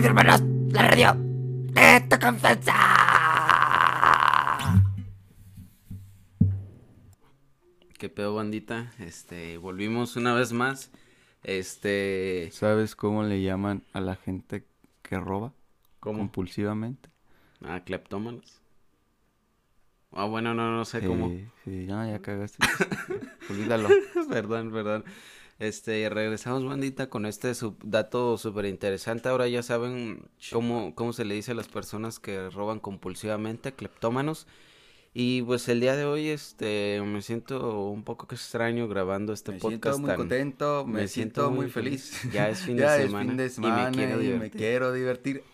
Radio Hermanos, la radio de tu confianza. ¿Qué pedo, bandita? Este, volvimos una vez más. Este, ¿Sabes cómo le llaman a la gente que roba ¿cómo? compulsivamente? Ah, cleptómanos. Ah, bueno, no, no sé cómo. Sí, sí, ya, ya cagaste. Olvídalo. perdón, perdón. Este, regresamos, bandita, con este sub- dato súper interesante. Ahora ya saben cómo, cómo se le dice a las personas que roban compulsivamente, cleptómanos. Y pues el día de hoy, este, me siento un poco extraño grabando este Me podcast siento muy tan- contento, me, me siento siento muy muy feliz. Ya es fin de Ya semana es fin de y me semana quiero y me divertir. quiero divertir.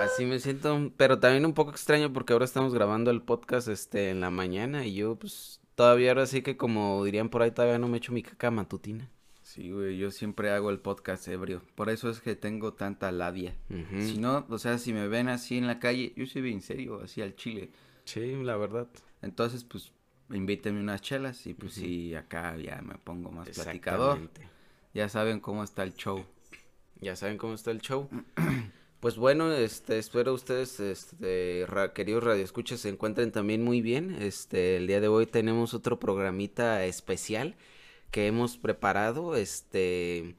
Así me siento, pero también un poco extraño porque ahora estamos grabando el podcast este en la mañana y yo pues todavía ahora sí que como dirían por ahí todavía no me echo mi caca matutina. Sí, güey, yo siempre hago el podcast ebrio. Por eso es que tengo tanta labia. Si no, o sea, si me ven así en la calle, yo soy bien serio, así al chile. Sí, la verdad. Entonces, pues, invítenme unas chelas y pues sí, acá ya me pongo más platicador. Ya saben cómo está el show. Ya saben cómo está el show. Pues bueno, este, espero ustedes, este, ra- queridos radioescuchas, se encuentren también muy bien. Este, el día de hoy tenemos otro programita especial que hemos preparado. Este,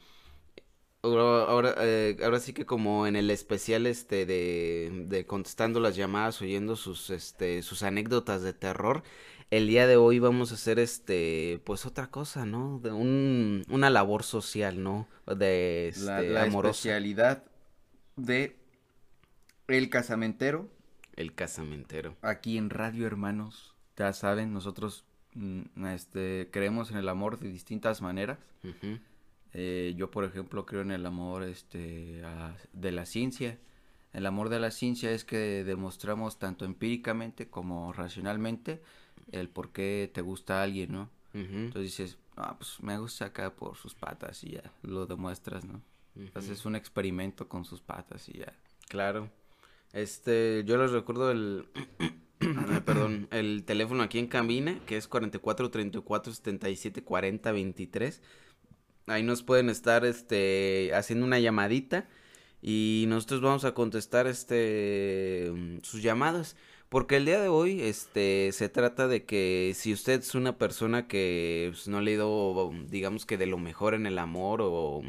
ahora, eh, ahora sí que como en el especial, este, de, de contestando las llamadas, oyendo sus, este, sus anécdotas de terror. El día de hoy vamos a hacer este, pues otra cosa, ¿no? De un, una labor social, ¿no? De este, la la amorosa. especialidad de El Casamentero, El casamentero. aquí en Radio Hermanos. Ya saben, nosotros mm, este, creemos en el amor de distintas maneras. Eh, yo, por ejemplo, creo en el amor este, a- de la ciencia. El amor de la ciencia es que demostramos tanto empíricamente como racionalmente el por qué te gusta alguien, ¿no? Entonces dices, ah, pues me gusta acá por sus patas y ya lo demuestras, ¿no? Haces un experimento con sus patas y ya. Claro. Este, yo les recuerdo el, perdón, el teléfono aquí en cabina, que es 44 34 77 40 23. Ahí nos pueden estar, este, haciendo una llamadita y nosotros vamos a contestar, este, sus llamadas. Porque el día de hoy, este, se trata de que si usted es una persona que pues, no le ha ido, digamos que de lo mejor en el amor o,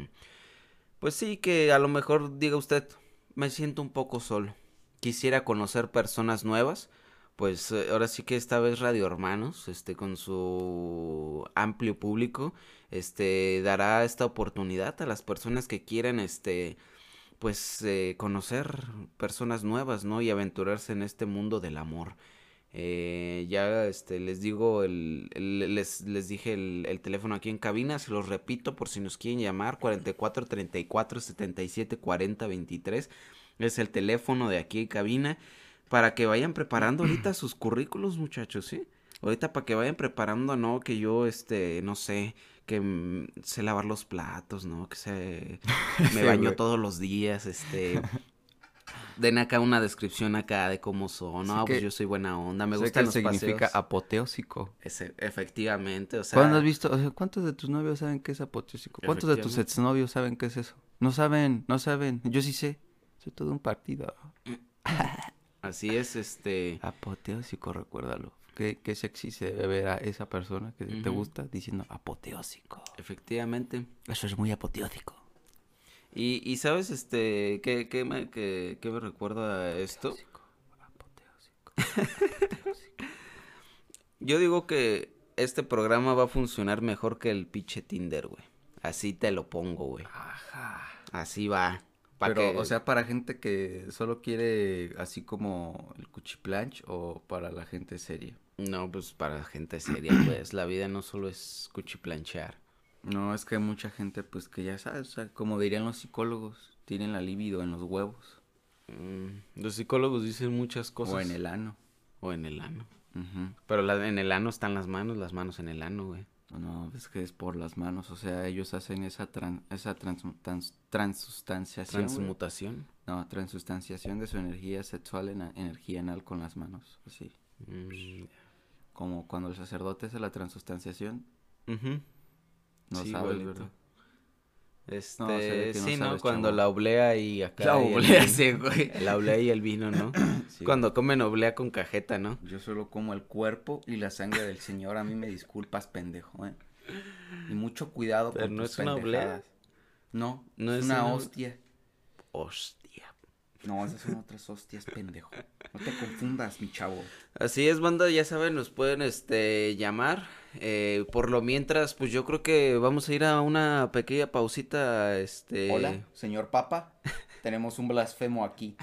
pues sí, que a lo mejor diga usted, me siento un poco solo. Quisiera conocer personas nuevas. Pues eh, ahora sí que esta vez Radio Hermanos, este, con su amplio público, este, dará esta oportunidad a las personas que quieran, este, pues, eh, conocer personas nuevas, ¿no? Y aventurarse en este mundo del amor. Eh, ya, este, les digo, el, el- les, les dije el, el teléfono aquí en cabina, se los repito por si nos quieren llamar, 44 34 77 40 23, es el teléfono de aquí en cabina, para que vayan preparando ahorita sus currículos, muchachos, ¿sí? Ahorita para que vayan preparando, ¿no? Que yo, este, no sé, que mm, sé lavar los platos, ¿no? Que sé, me baño todos los días, este... Den acá una descripción acá de cómo son, no, pues que- yo soy buena onda, me gustan los significa paseos. apoteósico. Ese- efectivamente, o sea, ¿Cuándo has visto? o sea, ¿Cuántos de tus novios saben qué es apoteósico? ¿Cuántos de tus exnovios saben qué es eso? No saben, no saben. Yo sí sé. Soy todo un partido. así es, este, Apoteósico, recuérdalo. Qué, qué sexy se debe ver a esa persona que te gusta diciendo apoteósico. efectivamente. Eso es muy apoteósico. Y, y sabes, este, ¿qué, qué me, qué, qué me recuerda esto? Apoteósico. Yo digo que este programa va a funcionar mejor que el pinche Tinder, güey. Así te lo pongo, güey. Ajá. Así va. Pero, que- o sea, para gente que solo quiere así como el cuchiplanch o para la gente seria. No, pues para gente seria, pues. La vida no solo es cuchiplanchear. No, es que hay mucha gente, pues, que ya sabes, o sea, como dirían los psicólogos, tienen la libido en los huevos Mm, los psicólogos dicen muchas cosas. o en el ano. O en el ano. Pero la- en el ano están las manos, las manos en el ano, güey. No, es que es por las manos, o sea, ellos hacen esa tran- esa trans- trans- transustanciación. güey. Transmutación. No, transustanciación de su energía sexual en a- energía anal con las manos, así. Mm, Como cuando el sacerdote hace la transustanciación. No Sí, sabes. ¿verdad? Este, No, sí, ¿no? sabes, Cuando chavo. la oblea y acá. La oblea, sí, güey. La oblea y el vino, ¿no? Sí. Cuando comen oblea con cajeta, ¿no? Yo solo como el cuerpo y la sangre del señor. A mí me disculpas, pendejo, ¿eh? Y mucho cuidado Pero con no tus es una oblea. No, No es es una una- hostia. Hostia. No, esas son otras hostias, pendejo. No te confundas, mi chavo. Así es, banda, ya saben, nos pueden, este, llamar. Eh, por lo mientras, pues yo creo que vamos a ir a una pequeña pausita, este. Hola, señor Papa. Tenemos un blasfemo aquí.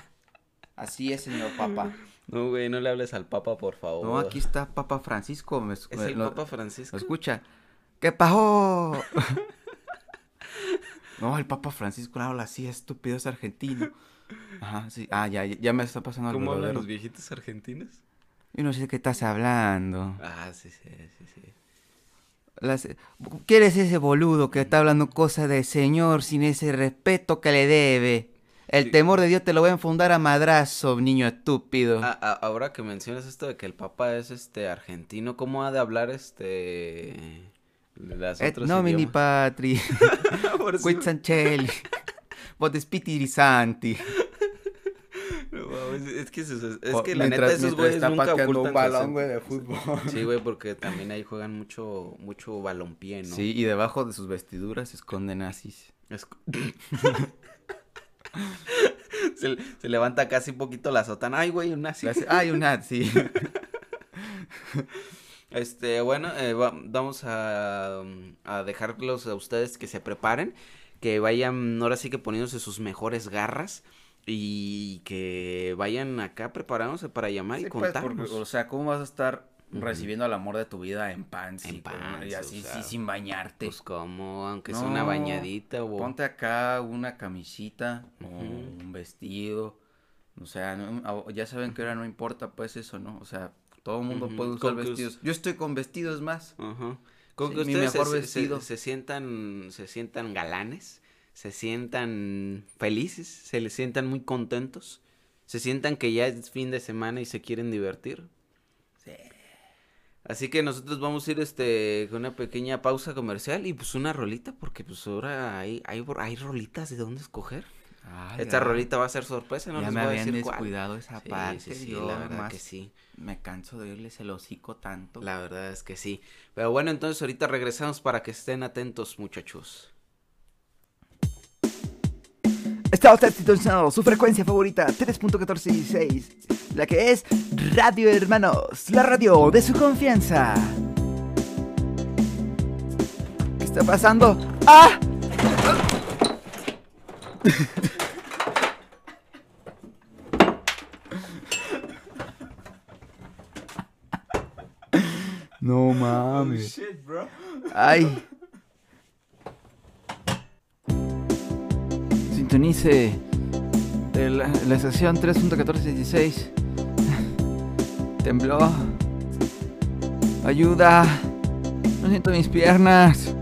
Así es, señor Papa. No, güey, no le hables al Papa, por favor. No, aquí está Papa Francisco. Me, Es me- el lo- Papa Francisco. ¿Lo escucha? ¿Qué pasó? no, el Papa Francisco habla así, estúpido, es argentino. Ajá, sí. Ah, ya, ya me está pasando el ¿Cómo hablan los viejitos argentinos? Yo no sé de qué estás hablando. Ah, sí, sí, sí, sí. Las- ¿Quién es ese boludo que está hablando cosas de señor sin ese respeto que le debe? El Sí. temor de Dios te lo va a enfundar a madrazo, niño estúpido. Ah, ah, ahora que mencionas esto de que el Papa es, este, argentino, ¿cómo ha de hablar, este, las Et otros nomini idiomas? patri, Por eso- quid sancelli, vot spiriti santi. No es que, es O- que la mientras- neta esos güeyes nunca ocultan un balón, güey, de fútbol. Sí, güey, porque también ahí juegan mucho, mucho balompié, ¿no? Sí, y debajo de sus vestiduras se esconden nazis. Es- se, se levanta casi un poquito la sotana. Ay, güey, un nazi. Ay, un nazi. Este, bueno, eh, va- vamos a, a dejarlos a ustedes que se preparen, que vayan ahora sí que poniéndose sus mejores garras y que vayan acá preparándose para llamar y Sí, pues, contarnos. porque, o sea, ¿cómo vas a estar recibiendo al amor de tu vida en pants? En pants, y o así, sea, sí, sin bañarte. Pues como, aunque sea una bañadita o... Ponte acá una camisita o un vestido. O sea, no- ya saben que ahora no importa pues eso, ¿no? O sea, todo el mundo puede usar vestidos. Yo estoy con vestidos más. Ajá. Con que mi ustedes se- mejor se, vestido. se- se sientan, se sientan galanes, se sientan felices, se les sientan muy contentos, se sientan que ya es fin de semana y se quieren divertir. Sí. Así que nosotros vamos a ir este con una pequeña pausa comercial y pues una rolita porque pues ahora hay hay, hay rolitas de dónde escoger. Ay, Esta ya- rolita va a ser sorpresa, no ya les me voy a habían cuál. descuidado esa Sí, parte. sí, sí, yo la verdad más que sí. Me canso de oírles el hocico tanto. La verdad es que sí. Pero bueno, entonces ahorita regresamos para que estén atentos, muchachos. Está usted sintonizando su frecuencia favorita 3.146, la que es Radio Hermanos, la radio de su confianza. ¿Qué está pasando? ¡Ah! Mames. Ay. Sintonice el- la estación 3.1416. Tembló. Ayuda. No siento mis piernas.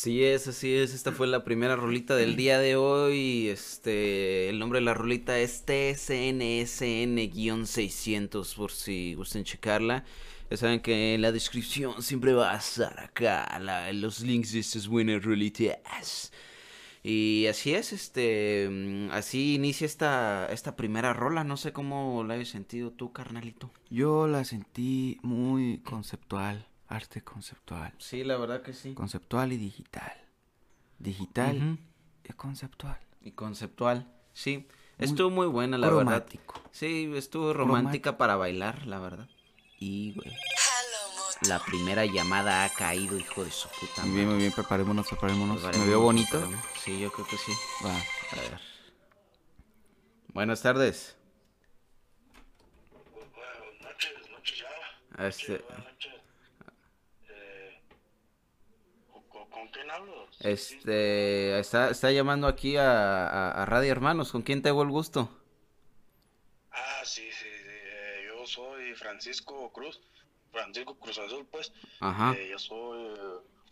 Así es, así es. Esta fue la primera rolita del día de hoy. Este, el nombre de la rolita es TSNSN-600 por si gusten checarla. Ya saben que en la descripción siempre va a estar acá la- los links de estas buenas rolitas. Y así es, este, mm, así inicia esta, esta primera rola. No sé cómo la hayas sentido tú, carnalito. Yo la sentí muy conceptual, arte conceptual. Sí, la verdad que sí. Conceptual y digital. Digital y conceptual. Y conceptual, sí. Muy Estuvo muy buena, la verdad. Cromático. Sí, estuvo romántica para bailar, la verdad. Y, güey. La primera llamada ha caído, hijo de su puta Muy bien, madre. muy bien, preparémonos, preparémonos. ¿Me veo bonito? preparémonos. Sí, yo creo que sí. Va. A ver. Buenas tardes. Buenas noches, noches ya. Este, Buenas noches. Eh, ¿con, con quién hablo? este, está, está llamando aquí a, a- a Radio Hermanos. ¿Con quién tengo el gusto? Ah, sí, sí, sí. eh, yo soy Francisco Cruz. Francisco Cruz Azul, pues. Ajá. Eh, yo soy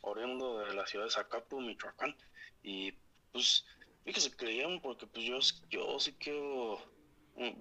oriundo de la ciudad de Zacapu, Michoacán. Y pues, fíjese que le llamo porque pues yo, yo sí quiero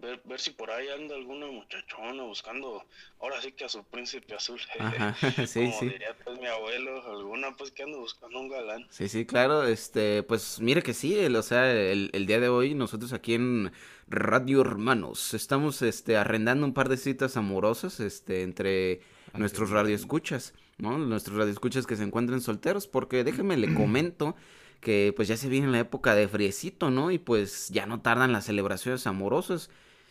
ver, ver si por ahí anda alguna muchachona buscando, ahora sí que a su príncipe azul. Ajá, sí, Como sí. diría pues mi abuelo, alguna pues que anda buscando un galán. Sí, sí, claro, este, pues mire que sí, el- o sea, el, el día de hoy nosotros aquí en Radio Hermanos estamos, este, arrendando un par de citas amorosas, este, entre nuestros radioescuchas, ¿no? Nuestros radioescuchas que se encuentren solteros, porque déjeme le comento que pues ya se viene la época de friecito, ¿no? Y pues ya no tardan las celebraciones amorosas.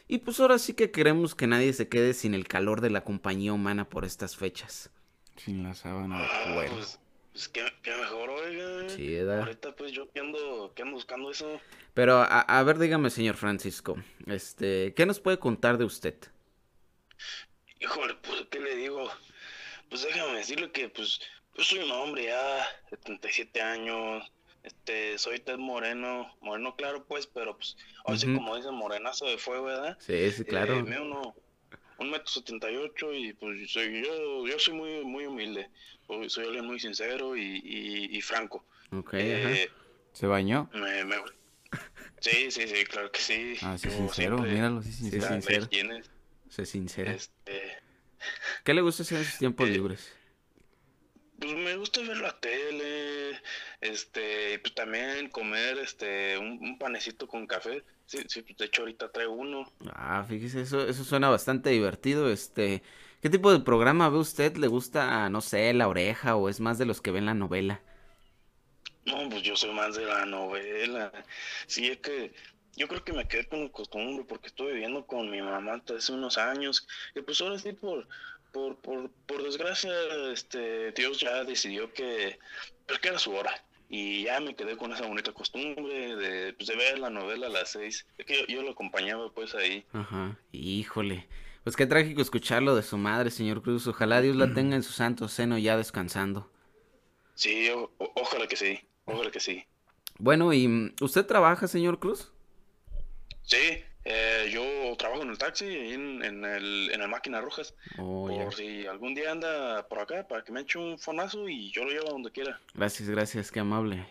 Y pues ahora sí que queremos que nadie se quede sin el calor de la compañía humana por estas fechas. Sin la sábana de Ah, cuero. pues, pues que, que mejor, oiga. Sí, ¿verdad? Ahorita pues yo que ando, que ando buscando eso. Pero a, a ver, dígame, señor Francisco, este, ¿qué nos puede contar de usted? Híjole, pues, ¿qué le digo? Pues déjame decirle que, pues, yo soy un hombre ya, 77 años, este, soy Ted Moreno, moreno claro, pues, pero, pues, ahora sí Ujú. como dicen, morenazo de fuego, ¿verdad? Sí, sí, Eh, claro. mido uno, un metro setenta y ocho y, pues, soy, yo, yo soy muy, muy humilde, soy, soy alguien muy sincero y, y, y franco. Ok, ajá. Eh, ¿Se bañó? me, me- Sí, sí, sí, claro que sí. Ah, sí, sincero, siempre- míralo, sí, Sí, sincero. Sé sincera. este, ¿Qué le gusta hacer en sus tiempos eh, libres? Pues me gusta ver la tele, este, y pues también comer, este, un, un panecito con café. Sí, sí, de hecho ahorita traigo uno. Ah, fíjese, eso, eso suena bastante divertido, este, ¿qué tipo de programa ve usted? ¿Le gusta, no sé, La Oreja o es más de los que ven la novela? No, pues yo soy más de la novela. Sí, es que yo creo que me quedé con la costumbre porque estuve viviendo con mi mamá hasta hace unos años. Y pues ahora sí, por, por, por, por desgracia, este, Dios ya decidió que, pues que era su hora. Y ya me quedé con esa bonita costumbre de, pues, de ver la novela a las seis. Es que yo, yo lo acompañaba pues ahí. Ajá, híjole. Pues qué trágico escucharlo de su madre, señor Cruz. Ojalá Dios la tenga en su santo seno ya descansando. Sí, o- o- ojalá que sí, ojalá que sí. Bueno, ¿y mm, usted trabaja, señor Cruz? Sí, eh, yo trabajo en el taxi, en, en el, en el Máquina Rojas. Oh, ya. Por si algún día anda por acá para que me eche un fonazo y yo lo llevo a donde quiera. Gracias, gracias, qué amable.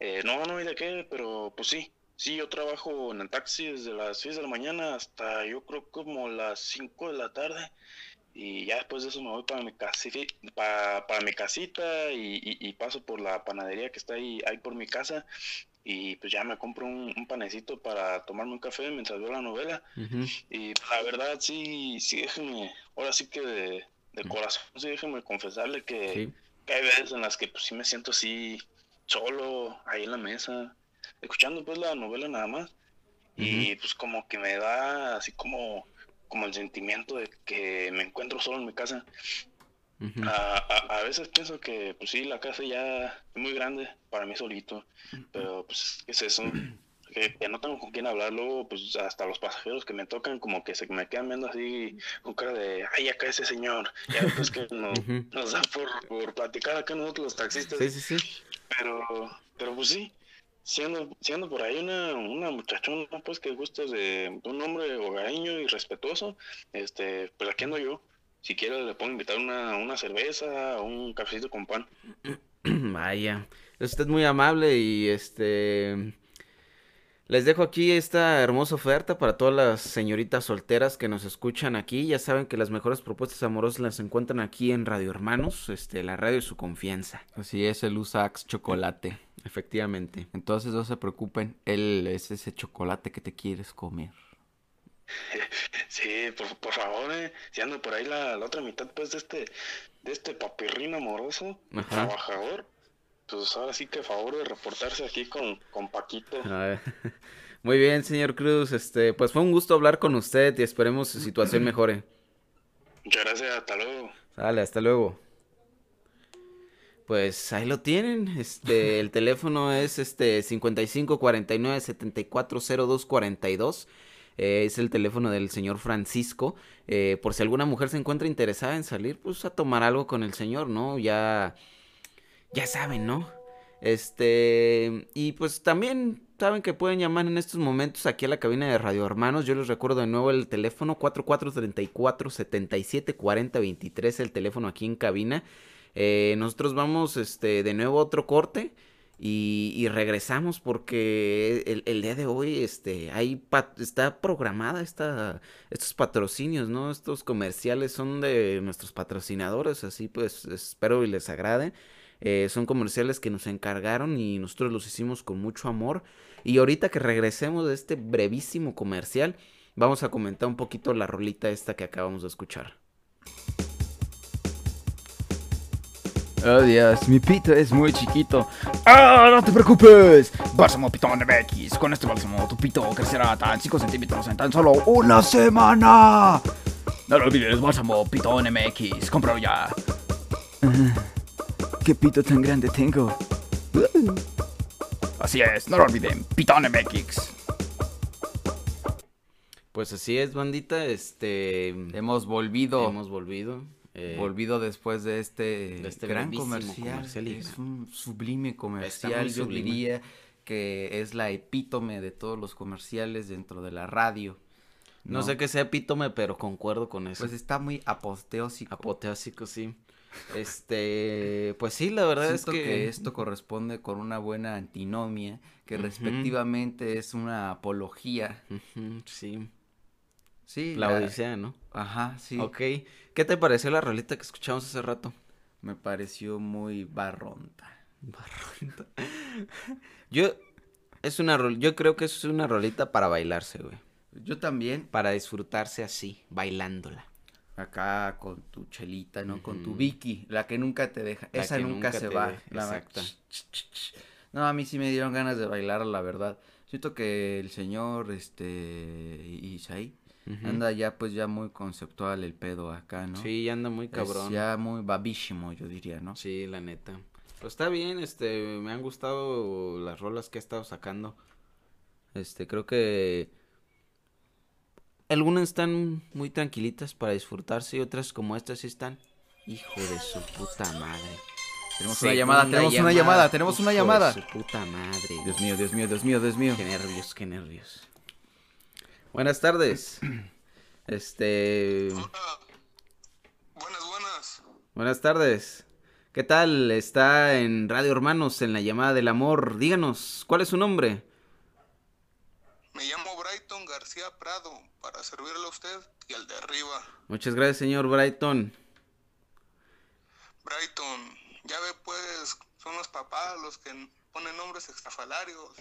Eh, no, no hay de qué, pero pues sí. Sí, yo trabajo en el taxi desde las 6 de la mañana hasta yo creo como las 5 de la tarde. Y ya después de eso me voy para mi, casi, para, para mi casita y, y- y paso por la panadería que está ahí, ahí por mi casa. Y pues ya me compro un, un panecito para tomarme un café mientras veo la novela. Y la verdad, sí, sí, déjeme, ahora sí que de, de corazón, sí, déjeme confesarle que, Sí. que hay veces en las que pues sí me siento así, solo, ahí en la mesa, escuchando pues la novela nada más. Y pues como que me da así como, como el sentimiento de que me encuentro solo en mi casa. A, a, a veces pienso que pues sí, la casa ya es muy grande para mí solito, pero pues ¿qué es eso? Que, que no tengo con quién hablar, luego pues hasta los pasajeros que me tocan como que se me quedan viendo así con cara de, ay, acá ese señor, ya después que no- nos da por, por platicar acá nosotros los taxistas, Sí, sí, sí. pero, pero pues sí, siendo, siendo por ahí una, una muchachona pues que gusta de un hombre hogareño y respetuoso, este, pues aquí ando yo. Si quiere le puedo invitar una, una cerveza o un cafecito con pan. Vaya, es usted muy amable y este... Les dejo aquí esta hermosa oferta para todas las señoritas solteras que nos escuchan aquí. Ya saben que las mejores propuestas amorosas las encuentran aquí en Radio Hermanos, este, la radio de su confianza. Así es, el Usax chocolate. Efectivamente. Entonces no se preocupen, él es ese chocolate que te quieres comer. Sí, por, por favor, eh. Si ando por ahí la, la otra mitad, pues, de este, de este papirrín amoroso, Ajá. trabajador, pues ahora sí que favor de reportarse aquí con, con Paquito. A. Muy bien, señor Cruz. Este, pues fue un gusto hablar con usted y esperemos su situación mejore. Muchas gracias, hasta luego. Sale, hasta luego. Pues ahí lo tienen. Este, el teléfono es este 55 49 74 02 42. Eh, es el teléfono del señor Francisco. Eh, por si alguna mujer se encuentra interesada en salir, pues a tomar algo con el señor, ¿no? Ya, ya saben, ¿no? Este, y pues también saben que pueden llamar en estos momentos aquí a la cabina de Radio Hermanos. Yo les recuerdo de nuevo el teléfono 4434 77 40 23, el teléfono aquí en cabina. Eh, nosotros vamos este, de nuevo a otro corte y, regresamos porque el, día de hoy este, hay está programada esta, estos patrocinios, ¿no? Estos comerciales son de nuestros patrocinadores, así pues espero y les agrade. Eh, son comerciales que nos encargaron y nosotros los hicimos con mucho amor. Y ahorita que regresemos de este brevísimo comercial, vamos a comentar un poquito la rolita esta que acabamos de escuchar. Oh Dios, mi pito es muy chiquito. ¡Ah, no te preocupes! Bálsamo Pitón MX. Con este bálsamo tu pito crecerá tan 5 centímetros en tan solo una semana. No lo olvides, bálsamo Pitón MX. Cómpralo ya. Ah, ¿Qué pito tan grande tengo? Uh. Así es, no lo olviden, Pitón MX. Pues así es, bandita. Este. Hemos volvido, Hemos volvido. Eh, volvido después de este, de este gran comercial. es un sublime comercial, yo sublime. diría que es la epítome de todos los comerciales dentro de la radio. No, sé qué sea epítome, pero concuerdo con eso. Pues está muy apoteósico. Apoteósico, sí. Este. Pues sí, la verdad Siento es que. que... esto corresponde con una buena antinomia, que respectivamente es una apología. Sí. Sí, La Odisea, ¿no? Ajá, sí. Ok. ¿Qué te pareció la rolita que escuchamos hace rato? Me pareció muy barronta. Yo. Es una rol... Yo creo que es una rolita para bailarse, güey. Yo también, Para disfrutarse así, bailándola. acá con tu chelita, ¿no? Con tu. Vicky, la que nunca te deja. La Esa nunca, nunca se va. deja, la exacta. No, a mí sí me dieron ganas de bailar, la verdad. Siento que el señor, este, Anda ya pues ya muy conceptual el pedo acá, ¿no? Sí, ya anda muy Es cabrón. ya muy babísimo, yo diría, ¿no? Sí, la neta. Pues está bien, este, me han gustado las rolas que ha estado sacando. Este, creo que algunas están muy tranquilitas para disfrutarse y otras como estas sí están. Hijo de su puta madre. Tenemos una llamada, tenemos una llamada, tenemos una hijo de llamada. su puta madre. Dios mío, Dios mío, Dios mío, Dios mío. Qué nervios, qué nervios. Buenas tardes. Este, Buenas, buenas. buenas tardes. ¿Qué tal? Está en Radio Hermanos en la llamada del amor. Díganos, ¿cuál es su nombre? Me llamo Brighton García Prado para servirle a usted y al de arriba. Muchas gracias, señor Brighton. Brighton, ya ve pues, son los papás los que ponen nombres extrafalarios.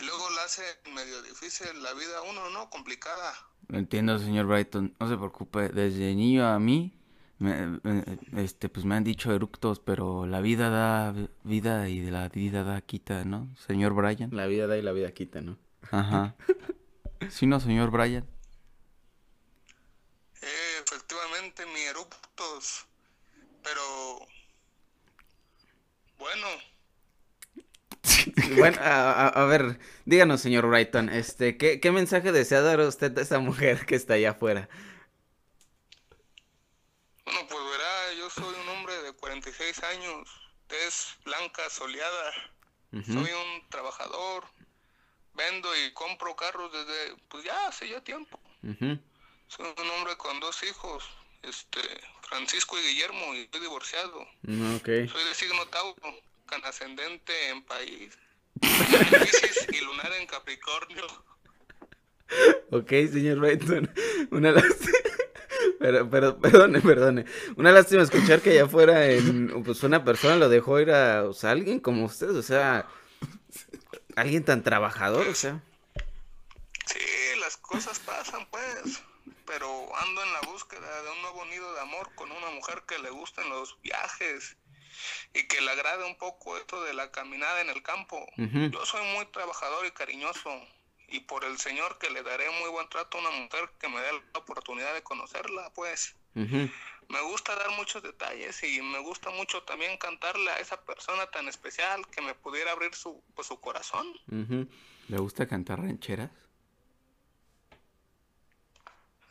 Y luego le hace medio difícil la vida a uno, ¿no? Complicada. Entiendo, señor Brighton, no se preocupe. Desde niño a mí, me- me- este, pues me han dicho eructos, pero la vida da vida y de la vida da quita, ¿no? Señor Brian. La vida da y la vida quita, ¿no? Ajá. ¿Sí, no, señor Brian? Eh, efectivamente, mi eruptos. Pero... Bueno, Bueno, a, ver, díganos, señor Brighton, este, ¿qué, qué mensaje desea dar usted a esa mujer que está allá afuera? bueno, pues verá, yo soy un hombre de 46 años, tez blanca, soleada. Soy un trabajador, vendo y compro carros desde, pues ya hace ya tiempo. Ujú. Soy un hombre con dos hijos este, Francisco y Guillermo y estoy divorciado. Mm, Ok. Soy de signo Tauro, can ascendente en país. En y lunar en Capricornio. Ok, señor Brighton. Una lástima. Pero, pero, perdone, perdone. Una lástima escuchar que allá afuera en, pues una persona lo dejó ir a, o sea, alguien como usted, o sea, alguien tan trabajador, o sea. Sí, las cosas pasan pues, pero ando en la búsqueda de un nuevo nido de amor con una mujer que le gusten los viajes y que le agrade un poco esto de la caminada en el campo. Yo soy muy trabajador y cariñoso y por el Señor que le daré muy buen trato a una mujer que me dé la oportunidad de conocerla, pues. Me gusta dar muchos detalles y me gusta mucho también cantarle a esa persona tan especial que me pudiera abrir su, pues, su corazón. ¿Le gusta cantar rancheras?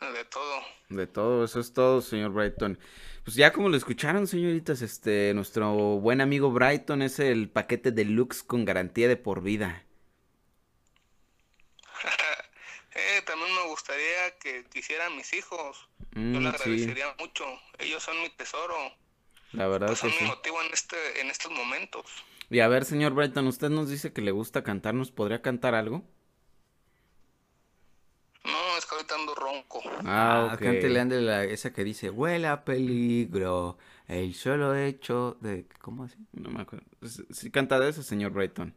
De todo. De todo, eso es todo, señor Brighton. Pues ya como lo escucharon, señoritas, este, nuestro buen amigo Brighton es el paquete deluxe con garantía de por vida. Eh, también me gustaría que quisieran mis hijos. Yo Mm, le sí, agradecería mucho. Ellos son mi tesoro. la verdad Pues que son mi sí. motivo en este, en estos momentos. Y a ver, señor Brighton, usted nos dice que le gusta cantar, ¿nos podría cantar algo? No, es que ahorita ando ronco. Ah, ok. cántele, ande la, esa que dice, huele a peligro, el solo hecho de... ¿Cómo así? No me acuerdo. Sí, canta de eso, señor Brighton.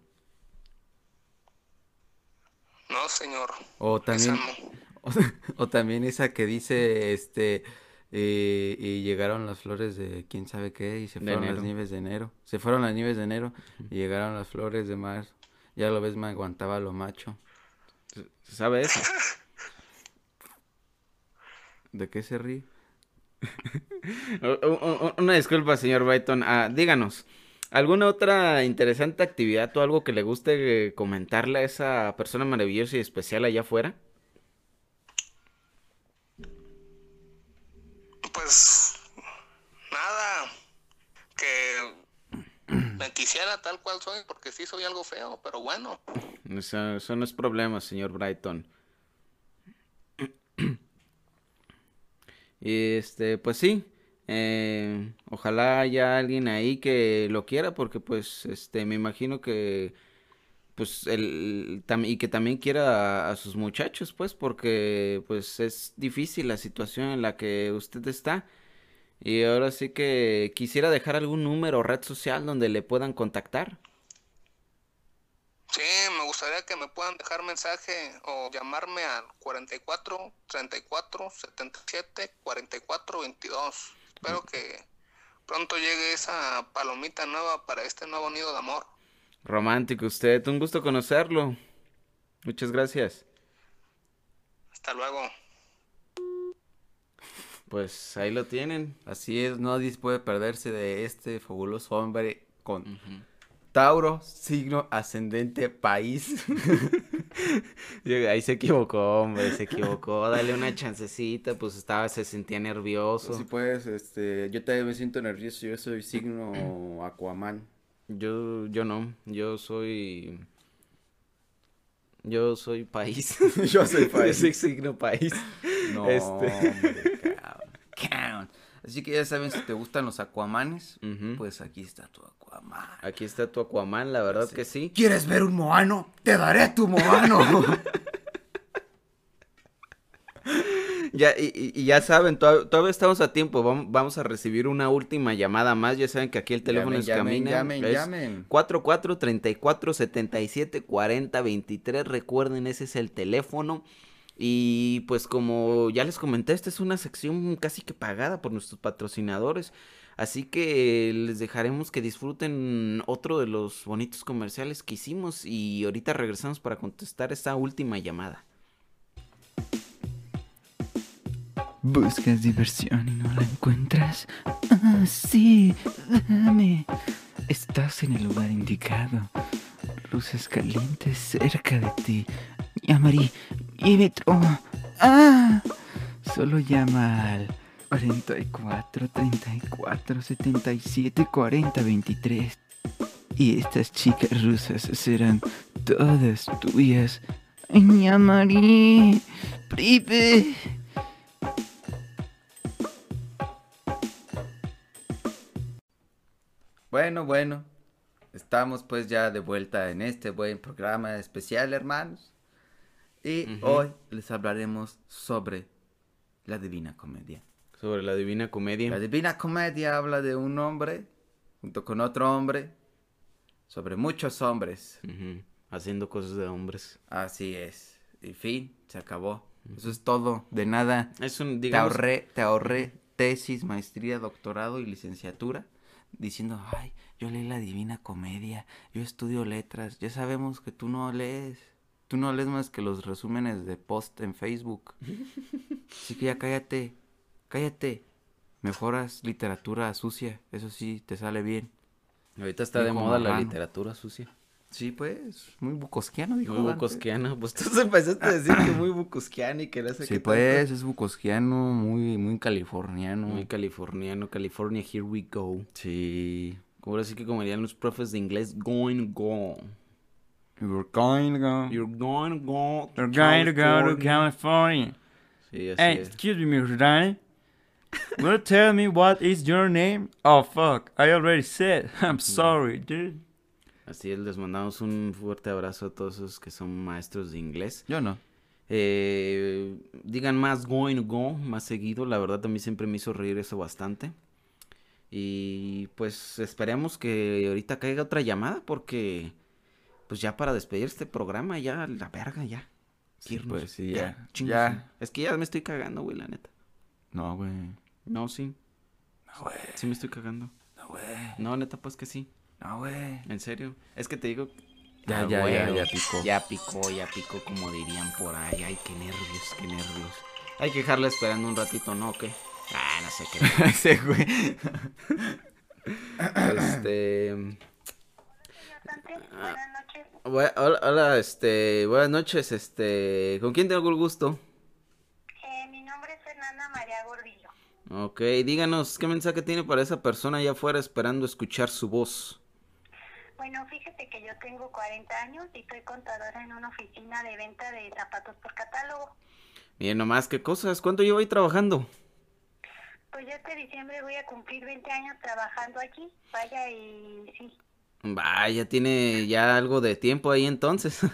No, señor. O también, o, o también esa que dice, este, eh, y llegaron las flores de quién sabe qué y se De fueron enero. las nieves de enero. Se fueron las nieves de enero y llegaron las flores de marzo. Ya lo ves, me aguantaba lo macho. ¿Se sabe eso? ¿De qué se ríe? Una disculpa, señor Brighton. Ah, díganos, ¿alguna otra interesante actividad o algo que le guste eh, comentarle a esa persona maravillosa y especial allá afuera? Pues nada, que me quisiera tal cual soy, porque sí soy algo feo, pero bueno. Eso, eso no es problema, señor Brighton. Y este, pues sí, eh, ojalá haya alguien ahí que lo quiera, porque pues, este, me imagino que, pues, el, y que también quiera a, a sus muchachos, pues, porque, pues, es difícil la situación en la que usted está. Y ahora sí que quisiera dejar algún número o red social donde le puedan contactar. Sí, me gustaría que me puedan dejar mensaje o llamarme al 44 34 77 44 22. Espero que pronto llegue esa palomita nueva para este nuevo nido de amor. Romántico usted, un gusto conocerlo. Muchas gracias. Hasta luego. Pues ahí lo tienen. Así es, nadie puede perderse de este fabuloso hombre con Tauro, signo ascendente, país. Ahí se equivocó, hombre, se equivocó. Dale una chancecita, pues estaba, se sentía nervioso. Si puedes, este, yo también me siento nervioso, yo soy signo Aquaman. Yo, yo no, yo soy... Yo soy país. Yo soy país. Yo soy signo país. No, Este. hombre. Así que ya saben, si te gustan los Aquamanes, pues aquí está tu Aquaman. Aquí está tu Aquaman, la verdad que sí. ¿Quieres ver un moano? Te daré tu moano. Ya, y, y- ya saben, toda- todavía estamos a tiempo. Vamos, vamos a recibir una última llamada más. Ya saben que aquí el teléfono Llamen, es llamen, camina. llamen, es llamen. 44 34 77 40 23. Recuerden, ese es el teléfono. Y pues como ya les comenté, esta es una sección casi que pagada por nuestros patrocinadores. Así que les dejaremos que disfruten otro de los bonitos comerciales que hicimos. Y ahorita regresamos para contestar esta última llamada. ¿Buscas diversión y no la encuentras? Ah, sí. Estás en el lugar indicado. Luces calientes cerca de ti. Llamaré milímetro. Oh, ¡Ah! Solo llama al 44 34 77 40 23. Y estas chicas rusas serán todas tuyas. Ñamari, Pripe. Bueno, bueno, estamos pues ya de vuelta en este buen programa especial, hermanos. Y hoy les hablaremos sobre la Divina Comedia. Sobre la Divina La Comedia. Divina Comedia habla de un hombre junto con otro hombre sobre muchos hombres. Haciendo cosas de hombres. Así es. Y fin, se acabó. Eso es todo. De nada. Es un, Te ahorré, te ahorré tesis, maestría, doctorado y licenciatura diciendo, ay, yo leí la Divina Comedia, yo estudio letras, ya sabemos que tú no lees, tú no lees más que los resúmenes de post en Facebook. Así que ya cállate, cállate. Mejoras literatura sucia, eso sí, te sale bien. ahorita está de moda la literatura sucia. Sí, pues, muy bucosquiano, dijo. Muy Dante. bucosquiana. Pues tú empezaste a decir que muy bucosquiana y que no sé Sí, qué pues, tanto. es bucosquiano, muy, muy californiano. Muy californiano. California, here we go. Sí. Ahora sí que como dirían los profes de inglés, going go. You're going to go. You're going to go. to You're going to go to California. California. Sí, así Hey, es. excuse me, Mr. Danny. Will you tell me what is your name? Oh, fuck. I already said. I'm sorry, dude. Así es, les mandamos un fuerte abrazo a todos esos que son maestros de inglés. Yo no. Eh, digan más going to go, más seguido. La verdad, mí siempre me hizo reír eso bastante. Y pues esperemos que ahorita caiga otra llamada porque pues ya para despedir este programa, ya la verga, ya. Sí, Irnos. pues, sí, ya. Ya. Es que ya me estoy cagando, güey, la neta. No, güey. No, sí. No, güey. Sí me estoy cagando. No, güey. No, neta, pues que sí. No, güey. En serio. Es que te digo. Ya, Ah, ya, ya, güey, ya picó. Ya picó, ya picó, como dirían por ahí. Ay, qué nervios, qué nervios. Hay que dejarla esperando un ratito, ¿no? ¿O qué? Ah, no sé qué. Ese güey. este. Buenas noches. bue- Hola, hola, este. Buenas noches, este. ¿Con quién tengo el gusto? Eh, mi nombre es Fernanda María Gordillo. Ok, díganos, ¿qué mensaje tiene para esa persona allá afuera esperando escuchar su voz? Bueno, fíjate que yo tengo 40 años y soy contadora en una oficina de venta de zapatos por catálogo. Bien, nomás, ¿qué cosas? ¿Cuánto llevo ahí trabajando? Pues ya este diciembre voy a cumplir 20 años trabajando allí. Vaya y sí. Vaya, tiene ya algo de tiempo ahí entonces.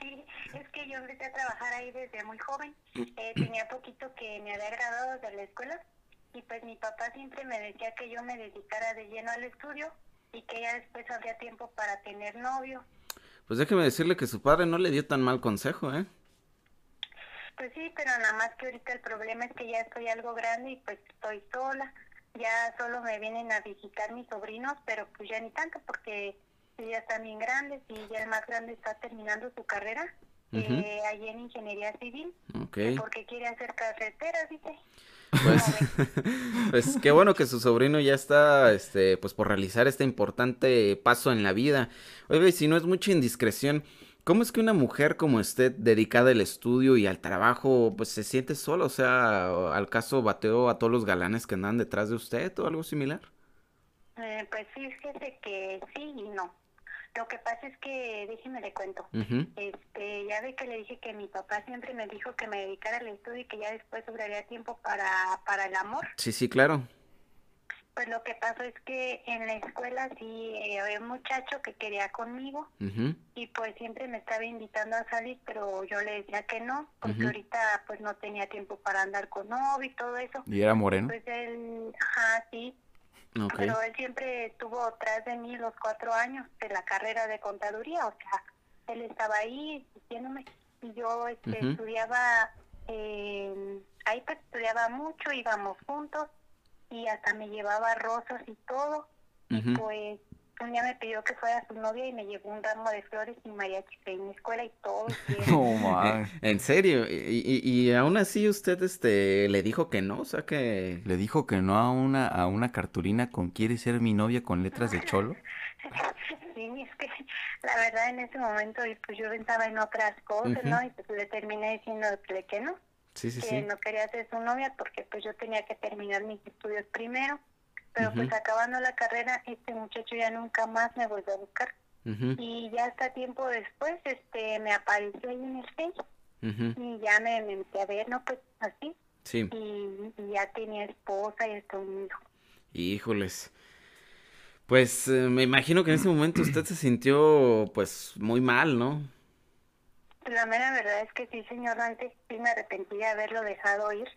Sí, es que yo empecé a trabajar ahí desde muy joven. Eh, tenía poquito que me había graduado de la escuela y pues mi papá siempre me decía que yo me dedicara de lleno al estudio y que ya después habría tiempo para tener novio. Pues déjeme decirle que su padre no le dio tan mal consejo, ¿eh? Pues sí, pero nada más que ahorita el problema es que ya estoy algo grande y pues estoy sola. Ya solo me vienen a visitar mis sobrinos, pero pues ya ni tanto porque ya están bien grandes y ya el más grande está terminando su carrera eh, allí en ingeniería civil Ok. porque quiere hacer carreteras, dice. Pues, pues qué bueno que su sobrino ya está, este, pues por realizar este importante paso en la vida. Y si no es mucha indiscreción, ¿cómo es que una mujer como usted, dedicada al estudio y al trabajo, pues se siente sola? O sea, ¿al caso bateó a todos los galanes que andan detrás de usted o algo similar? Eh, pues fíjese que sí y no. Lo que pasa es que, déjeme le cuento. Este, ya ve que le dije que mi papá siempre me dijo que me dedicara al estudio y que ya después sobraría tiempo para, para el amor. Sí, sí, claro. Pues lo que pasó es que en la escuela sí eh, había un muchacho que quería conmigo y pues siempre me estaba invitando a salir, pero yo le decía que no, porque ahorita pues no tenía tiempo para andar con novio y todo eso. ¿Y era moreno? Pues él, ajá, sí, pero él siempre estuvo tras de mí los cuatro años de la carrera de contaduría, o sea, él estaba ahí diciéndome. Y yo este, estudiaba, eh, ahí pues estudiaba mucho, íbamos juntos y hasta me llevaba rosas y todo, Ujú. pues un día me pidió que fuera su novia y me llevó un ramo de flores y mariachis en mi escuela y todo. y- No, mames. En serio, y, y, y aún así usted, este, le dijo que no, o sea que... Le dijo que no a una, a una cartulina con quiere ser mi novia con letras de cholo. Sí, es que la verdad en ese momento y pues yo pensaba en otras cosas. ¿no? Y pues le terminé diciéndole que no, Sí, sí, que sí. no quería ser su novia porque pues yo tenía que terminar mis estudios primero. Pero pues acabando la carrera, este muchacho ya nunca más me volvió a buscar. Y ya hasta tiempo después, este, me apareció ahí en el Face ujú. y ya me, me metí a ver, ¿no? Pues así. Sí. Y, y ya tenía esposa y hasta un hijo. Híjoles. Pues eh, me imagino que en ese momento usted se sintió pues muy mal, ¿no? La mera verdad es que sí, señor Dante, sí me arrepentí de haberlo dejado ir.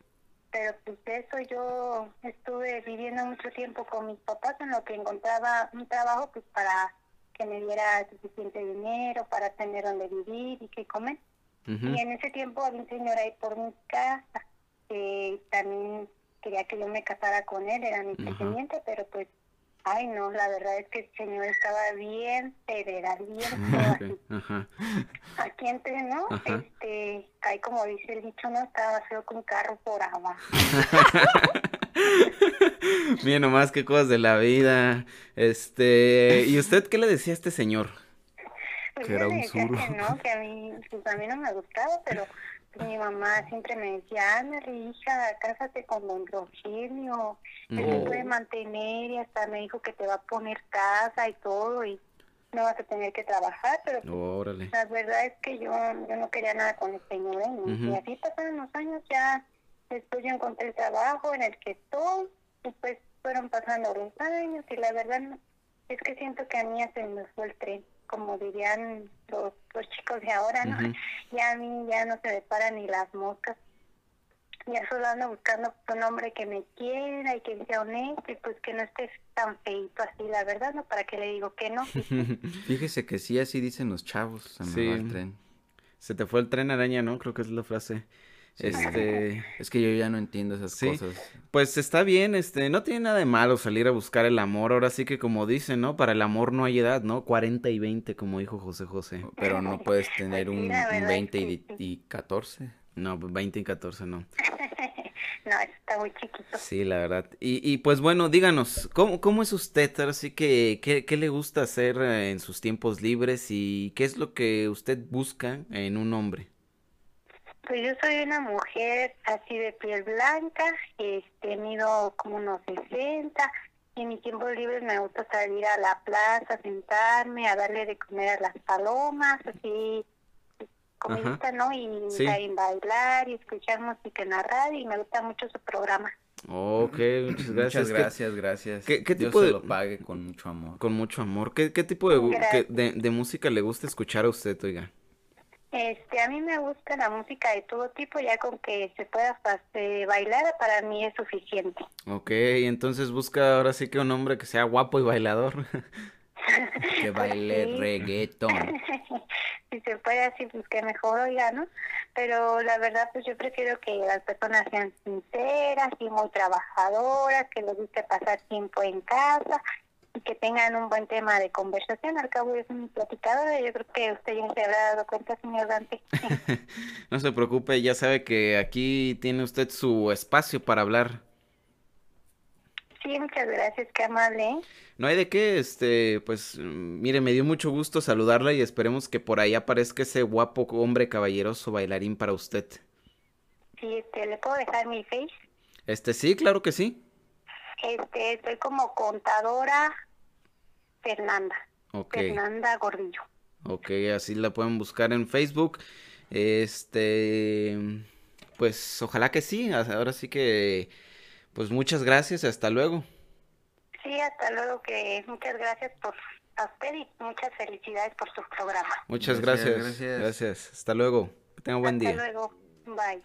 Pero pues de eso yo estuve viviendo mucho tiempo con mis papás en lo que encontraba un trabajo pues para que me diera suficiente dinero, para tener donde vivir y qué comer. Y en ese tiempo había un señor ahí por mi casa que también quería que yo me casara con él, era mi pretendiente, pero pues, ay no, la verdad es que el señor estaba bien federal, bien. Ajá. Aquí entre, ¿no? Ajá. Este, ahí como dice el dicho, no estaba feo con carro por abajo. Mira nomás qué cosas de la vida. Este, ¿y usted qué le decía a este señor? Pues Que yo era un decía zurdo. que no, que a mí, pues a mí no me gustaba, pero mi mamá siempre me decía, ándale hija, cásate con don Rogelio, él te Ujú. puede mantener y hasta me dijo que te va a poner casa y todo y no vas a tener que trabajar, pero pues, la verdad es que yo, yo no quería nada con el señor, ¿eh? ¿no? Ujú. y así pasaron los años, ya después yo encontré el trabajo en el que estoy, después fueron pasando los años y la verdad no- es que siento que a mí se me fue el tren, como dirían los, los chicos de ahora, ¿no? Ya a mí ya no se me paran ni las moscas. Ya solo ando buscando un hombre que me quiera y que sea honesto y pues que no esté tan feito así, la verdad, ¿no? Para que le digo que no. Fíjese que sí, así dicen los chavos. Se me Sí. va el tren. Se te fue el tren araña, ¿no? Creo que es la frase. Este, Es que yo ya no entiendo esas Sí. cosas. pues está bien, este, no tiene nada de malo salir a buscar el amor. Ahora sí que como dicen, ¿no? Para el amor no hay edad, ¿no? 40 y 20, como dijo José José. Pero no puedes tener un, un verdad es 20 y, y 14. No, 20 y 14 no. no, está muy chiquito. Sí, la verdad. Y, y pues bueno, díganos, ¿cómo, cómo es usted? Ahora sí que, ¿qué, qué le gusta hacer eh, en sus tiempos libres y qué es lo que usted busca en un hombre? Pues yo soy una mujer así de piel blanca, este, mido como unos 60. y En mis tiempos libres me gusta salir a la plaza, sentarme, a darle de comer a las palomas, así, comidita, ¿no? Y Sí. también bailar y escuchar música en la radio y me gusta mucho su programa. Ok, muchas gracias. Muchas ¿Qué- gracias, gracias. qué- qué Dios se lo pague con mucho amor. Con mucho amor. ¿Qué, qué tipo de, de, de música le gusta escuchar a usted, oiga? Este, a mí me gusta la música de todo tipo, ya con que se pueda este, bailar, para mí es suficiente. Ok, entonces busca ahora sí que un hombre que sea guapo y bailador. Que baile sí. reggaetón. si se puede así, pues que mejor, oiga, ¿no? Pero la verdad, pues yo prefiero que las personas sean sinceras y muy trabajadoras, que les guste pasar tiempo en casa y que tengan un buen tema de conversación. Al cabo, soy muy platicadora, yo creo que usted ya se habrá dado cuenta, señor Dante. No se preocupe, ya sabe que aquí tiene usted su espacio para hablar. sí, muchas gracias, qué amable, ¿eh? No hay de qué, este, pues, mire, me dio mucho gusto saludarla y esperemos que por ahí aparezca ese guapo hombre caballeroso bailarín para usted. Sí, este, ¿le puedo dejar mi face? Este, sí, claro que sí. Este, estoy como contadora Fernanda, Ok, Fernanda Gordillo. ok, así la pueden buscar en Facebook. Este, pues, ojalá que sí, ahora sí que, pues, muchas gracias, hasta luego. Sí, hasta luego, que muchas gracias por a usted y muchas felicidades por su programa. Muchas Gracias, gracias, gracias. gracias, hasta luego, que tenga buen hasta día. luego, bye.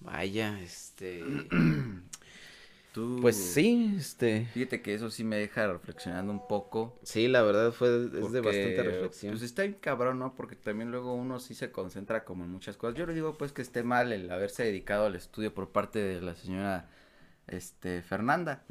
Vaya, este, Tú, pues sí, este, Fíjate que eso sí me deja reflexionando un poco. sí, la verdad fue, es de porque, bastante reflexión. Pues está bien cabrón, ¿no? Porque también luego uno sí se concentra como en muchas cosas. Yo le digo pues que esté mal el haberse dedicado al estudio por parte de la señora este Fernanda.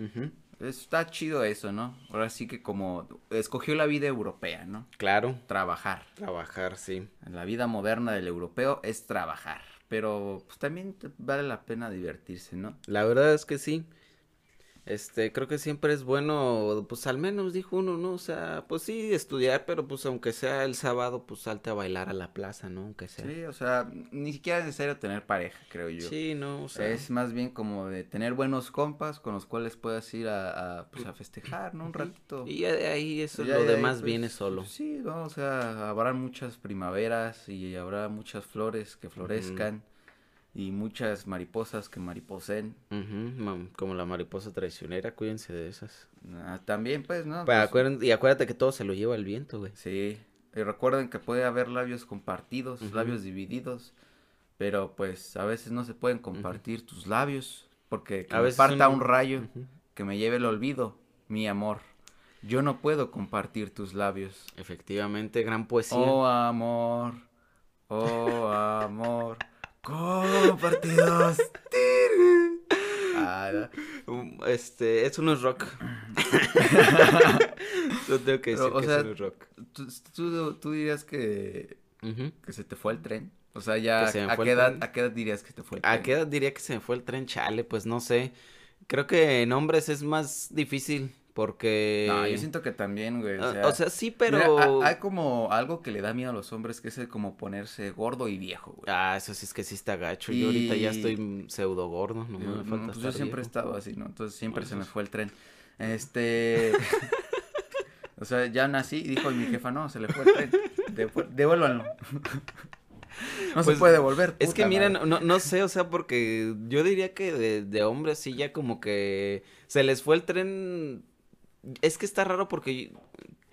Está chido eso, ¿no? Ahora sí que como escogió la vida europea, ¿no? Claro, Trabajar. trabajar, sí. La vida moderna del europeo es trabajar. Pero pues también vale la pena divertirse, ¿no? La verdad es que sí. Este, creo que siempre es bueno, pues al menos dijo uno, ¿no? O sea, pues sí, estudiar, pero pues aunque sea el sábado, pues salte a bailar a la plaza, ¿no? Aunque sea. Sí, o sea, ni siquiera es necesario tener pareja, creo yo. Sí, no, o sea. Es más bien como de tener buenos compas con los cuales puedas ir a, a, pues, a festejar, ¿no? Un ratito. Y ya de ahí eso, Ya lo de ahí, demás pues, viene solo. Sí, no, o sea, habrá muchas primaveras y habrá muchas flores que florezcan. Y muchas mariposas que mariposen. Como la mariposa traicionera, cuídense de esas. Ah, también, pues, ¿no? Pues, acuérden- y acuérdate que todo se lo lleva el viento, güey. Sí, y recuerden que puede haber labios compartidos, labios divididos, pero pues a veces no se pueden compartir tus labios, porque que A me veces parta un rayo, que me lleve el olvido, mi amor. Yo no puedo compartir tus labios. Efectivamente, gran poesía. Oh amor, oh amor, compartidos. Ah, Um, Este, eso no es rock. Tengo que decir Pero, o que sea, eso no es rock. ¿tú, tú, tú dirías que, que se te fue el tren? O sea, ya, ¿a qué, edad. ¿a qué edad dirías que te fue el ¿A tren? qué edad diría que se me fue el tren? Chale, pues no sé. Creo que en hombres es más difícil porque... No, yo siento que también, güey. O Ah, sea, o sea, sí, pero... ha- hay como algo que le da miedo a los hombres, que es el como ponerse gordo y viejo, güey. Ah, eso sí es que sí está gacho. Yo ahorita ya Y- estoy pseudo gordo, no me no, falta pues yo siempre he estado así, ¿no? Entonces siempre Bueno, se me fue el tren. Este... o sea, ya nací y dijo mi jefa, no, se le fue el tren. Devu- devuélvanlo. no se Pues, puede devolver. Es que miren, no, no sé, o sea, porque yo diría que de, de hombres sí ya como que se les fue el tren. Es que está raro porque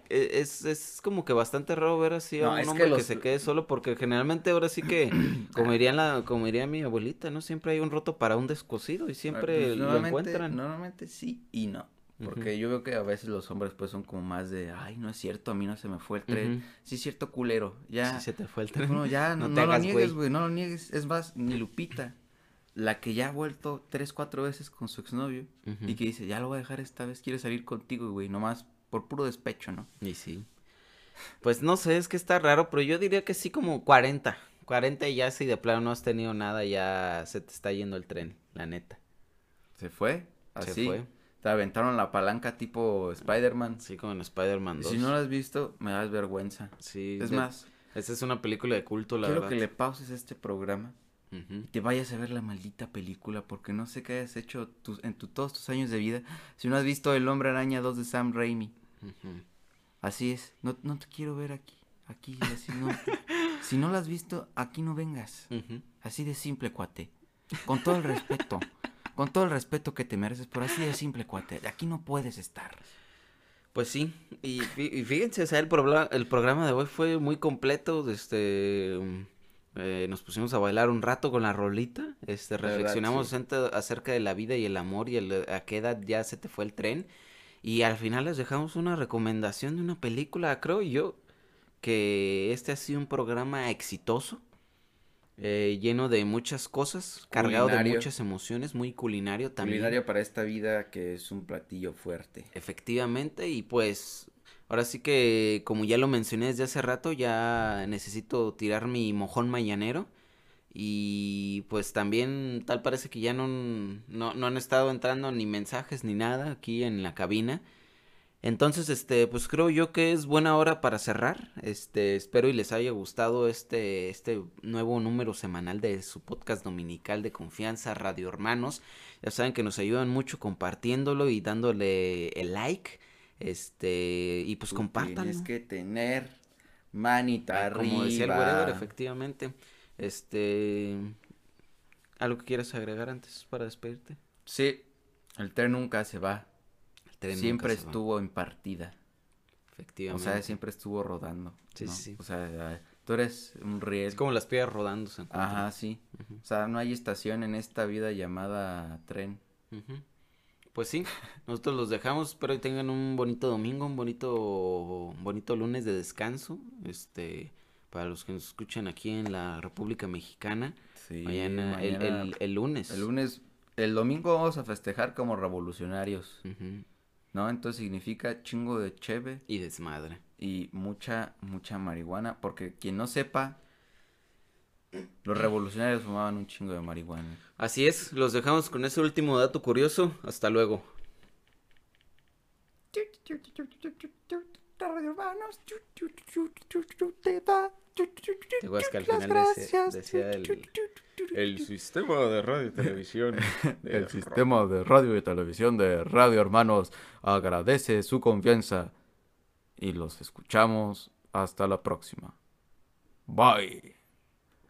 e- es, es como que bastante raro ver así a No, un que hombre que, se quede solo porque generalmente ahora sí que, como diría, la, como diría mi abuelita, ¿no? Siempre hay un roto para un descosido y siempre Pues, lo encuentran. Normalmente sí y no. Porque yo veo que a veces los hombres pues son como más de, ay, no es cierto, a mí no se me fue el tren. Ujú. Sí es cierto, culero. Ya, Sí se te fue el tren. No, ya, No no, te no lo hagas, niegues, güey. güey, no lo niegues. Es más, ni Lupita, la que ya ha vuelto tres, cuatro veces con su exnovio y que dice, ya lo voy a dejar esta vez, quiere salir contigo, güey, nomás por puro despecho, ¿no? Y sí. Pues no sé, es que está raro, pero yo diría que sí como 40. 40 y ya si de plano no has tenido nada, ya se te está yendo el tren, la neta. Se fue, Se así. fue. Te aventaron la palanca tipo Spider-Man. Así como en Spider-Man Y 2. si no lo has visto, me das vergüenza. Sí, Es de- más, Esta es una película de culto, la quiero verdad. que le pauses este programa Ujú. y te vayas a ver la maldita película porque no sé qué hayas hecho tus- en tu- todos tus años de vida si no has visto El Hombre Araña 2 de Sam Raimi. Así es, no, no te quiero ver aquí, aquí, así no. si no lo has visto, aquí no vengas. Así de simple, cuate. Con todo el respeto, con todo el respeto que te mereces, por así de simple, cuate. Aquí no puedes estar. Pues sí, y, fí- y fíjense, o sea, el, el programa de hoy fue muy completo, este, eh, nos pusimos a bailar un rato con la rolita, este, verdad, reflexionamos sí. acerca de la vida y el amor y el- a qué edad ya se te fue el tren, y al final les dejamos una recomendación de una película, creo yo, que este ha sido un programa exitoso, eh, lleno de muchas cosas, cargado de muchas emociones, muy culinario también. Culinario para esta vida que es un platillo fuerte. Efectivamente, y pues ahora sí que como ya lo mencioné desde hace rato, ya necesito tirar mi mojón mañanero. Y pues también tal parece que ya no, no, no han estado entrando ni mensajes ni nada aquí en la cabina. Entonces, este, pues creo yo que es buena hora para cerrar. Este, espero y les haya gustado este, este nuevo número semanal de su podcast dominical de confianza, Radio Hermanos. Ya saben que nos ayudan mucho compartiéndolo y dándole el like. Este, y pues Tú compártanlo. Tienes que tener manita Ah, arriba. Como decía el wherever, efectivamente. Este, ¿algo que quieras agregar antes para despedirte? Sí, el tren nunca se va. El tren siempre nunca se va, estuvo en partida. O efectivamente. sea, siempre estuvo rodando. Sí, ¿no? sí, sí. O sea, tú eres un riel. Es como las piedras rodando. se encuentran. Ajá, sí. O sea, no hay estación en esta vida llamada tren. Pues sí, nosotros los dejamos, espero que tengan un bonito domingo, un bonito, un bonito lunes de descanso, este, para los que nos escuchan aquí en la República Mexicana, Sí, mañana, el, mañana- el, el lunes. el lunes, el domingo vamos a festejar como revolucionarios, ¿no? Entonces significa chingo de cheve Y desmadre. y mucha, mucha marihuana, porque quien no sepa, los revolucionarios fumaban un chingo de marihuana. Así es, los dejamos con ese último dato curioso, hasta luego. ¿Te que al final decía, decía el, el sistema de radio y televisión? de El sistema de radio y televisión de Radio Hermanos agradece su confianza y los escuchamos hasta la próxima. Bye.